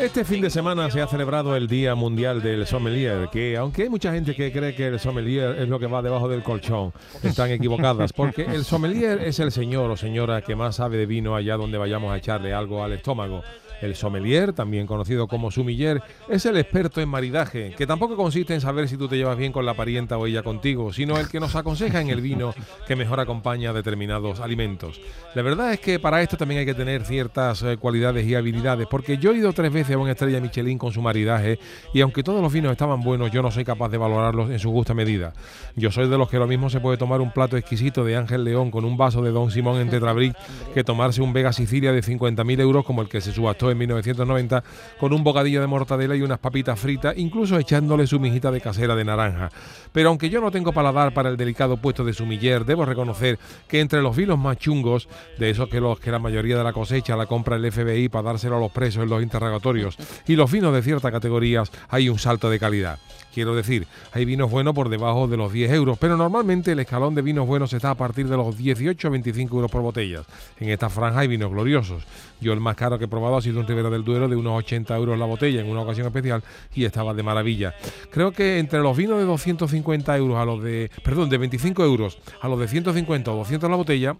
Este fin de semana se ha celebrado el Día Mundial del Sommelier, que aunque hay mucha gente que cree que el sommelier es lo que va debajo del colchón, están equivocadas, porque el sommelier es el señor o señora que más sabe de vino allá donde vayamos a echarle algo al estómago. El sommelier, también conocido como sumiller, es el experto en maridaje, que tampoco consiste en saber si tú te llevas bien con la parienta o ella contigo, sino el que nos aconseja en el vino que mejor acompaña determinados alimentos. La verdad es que para esto también hay que tener ciertas eh, cualidades y habilidades, porque yo he ido tres veces a una estrella Michelin con su maridaje y aunque todos los vinos estaban buenos, yo no soy capaz de valorarlos en su justa medida. Yo soy de los que lo mismo se puede tomar un plato exquisito de Ángel León con un vaso de Don Simón en Tetrabric que tomarse un Vega Sicilia de 50.000 euros como el que se subastó en 1990 con un bocadillo de mortadela y unas papitas fritas, incluso echándole su mijita de casera de naranja. Pero aunque yo no tengo paladar para el delicado puesto de sumiller, debo reconocer que entre los vinos más chungos, de esos que los que la mayoría de la cosecha la compra el FBI para dárselo a los presos en los interrogatorios, y los vinos de ciertas categorías, hay un salto de calidad. Quiero decir, hay vinos buenos por debajo de los 10 euros, pero normalmente el escalón de vinos buenos está a partir de los 18 a 25 euros por botella. En esta franja hay vinos gloriosos. Yo el más caro que he probado ha sido un Ribera del Duero de unos 80 euros la botella en una ocasión especial y estaba de maravilla. Creo que entre los vinos de 250 euros a los de, perdón, de 25 euros a los de 150 o 200 la botella,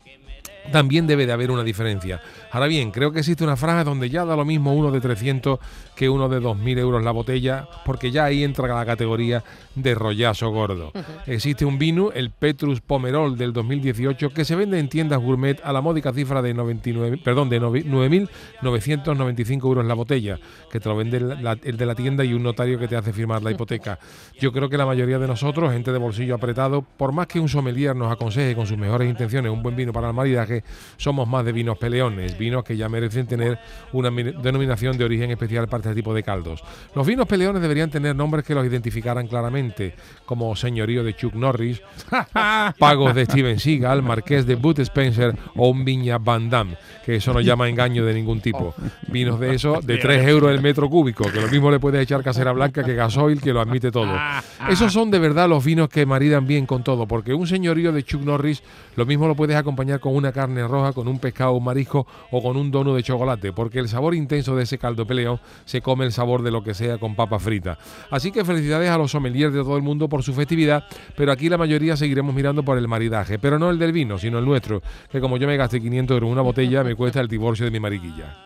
también debe de haber una diferencia. Ahora bien, creo que existe una franja donde ya da lo mismo uno de 300 que uno de 2.000 euros la botella, porque ya ahí entra la categoría de rollazo gordo. Existe un vino, el Petrus Pomerol del 2018, que se vende en tiendas gourmet a la módica cifra de 99, perdón, de 9.995 euros la botella, que te lo vende el de la tienda y un notario que te hace firmar la hipoteca. Yo creo que la mayoría de nosotros, gente de bolsillo apretado, por más que un sommelier nos aconseje con sus mejores intenciones un buen vino para el maridaje, somos más de vinos peleones, vinos que ya merecen tener una denominación de origen especial para este tipo de caldos. Los vinos peleones deberían tener nombres que los identificaran claramente, como Señorío de Chuck Norris, Pagos de Steven Seagal, Marqués de Booth Spencer o un Viña Van Damme, que eso no llama engaño de ningún tipo. Vinos de eso, de 3 euros el metro cúbico, que lo mismo le puedes echar casera blanca que gasoil, que lo admite todo. Esos son de verdad los vinos que maridan bien con todo, porque un señorío de Chuck Norris lo mismo lo puedes acompañar con una carne roja, con un pescado, un marisco o con un dono de chocolate, porque el sabor intenso de ese caldo peleón se come el sabor de lo que sea con papa frita. Así que felicidades a los sommeliers de todo el mundo por su festividad, pero aquí la mayoría seguiremos mirando por el maridaje, pero no el del vino, sino el nuestro, que como yo me gasté 500 euros en una botella, me cuesta el divorcio de mi mariquilla.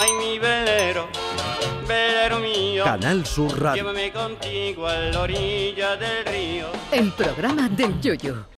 Ay, mi velero, velero mío. Canal Sur Radio. Llévame contigo a la orilla del río. El programa del Yoyo.